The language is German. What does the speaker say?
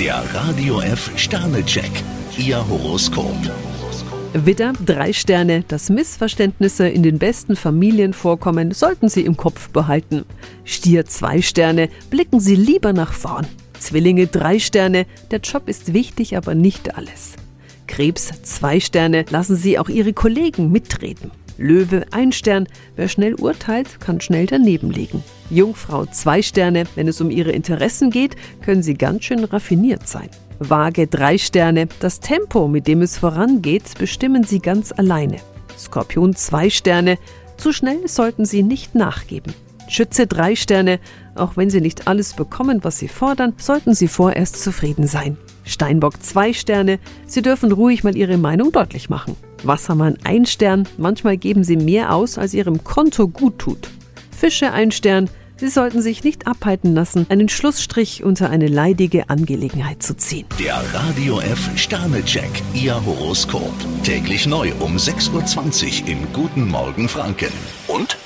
Der Radio F Sternecheck. Ihr Horoskop. Widder, drei Sterne. Dass Missverständnisse in den besten Familien vorkommen, sollten Sie im Kopf behalten. Stier, zwei Sterne. Blicken Sie lieber nach vorn. Zwillinge, drei Sterne. Der Job ist wichtig, aber nicht alles. Krebs, zwei Sterne. Lassen Sie auch Ihre Kollegen mitreden. Löwe, ein Stern. Wer schnell urteilt, kann schnell daneben liegen. Jungfrau, zwei Sterne. Wenn es um Ihre Interessen geht, können Sie ganz schön raffiniert sein. Waage, drei Sterne. Das Tempo, mit dem es vorangeht, bestimmen Sie ganz alleine. Skorpion, zwei Sterne. Zu schnell sollten Sie nicht nachgeben. Schütze, drei Sterne. Auch wenn Sie nicht alles bekommen, was Sie fordern, sollten Sie vorerst zufrieden sein. Steinbock, zwei Sterne. Sie dürfen ruhig mal Ihre Meinung deutlich machen. Wassermann ein Stern, manchmal geben sie mehr aus, als ihrem Konto gut tut. Fische ein Stern, Sie sollten sich nicht abhalten lassen, einen Schlussstrich unter eine leidige Angelegenheit zu ziehen. Der Radio F Sternecheck. Ihr Horoskop. Täglich neu um 6.20 Uhr im Guten Morgen Franken. Und